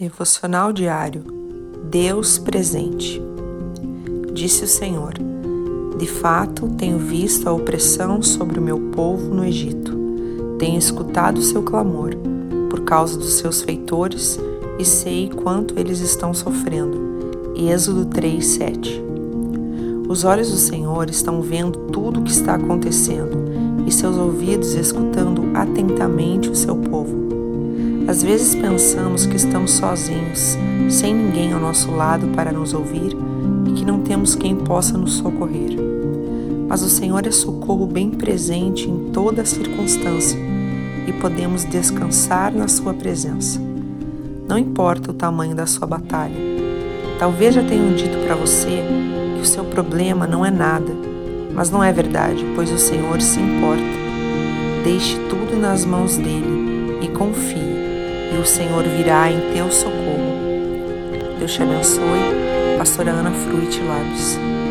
Devocional diário Deus presente. Disse o Senhor: De fato, tenho visto a opressão sobre o meu povo no Egito. Tenho escutado o seu clamor por causa dos seus feitores e sei quanto eles estão sofrendo. Êxodo 3:7. Os olhos do Senhor estão vendo tudo o que está acontecendo e seus ouvidos escutando atentamente o seu povo. Às vezes pensamos que estamos sozinhos, sem ninguém ao nosso lado para nos ouvir e que não temos quem possa nos socorrer. Mas o Senhor é socorro bem presente em toda circunstância e podemos descansar na Sua presença. Não importa o tamanho da sua batalha. Talvez já tenham dito para você que o seu problema não é nada, mas não é verdade, pois o Senhor se importa. Deixe tudo nas mãos dele e confie e o Senhor virá em teu socorro. Deus te abençoe. Pastora Ana Fruit Labs.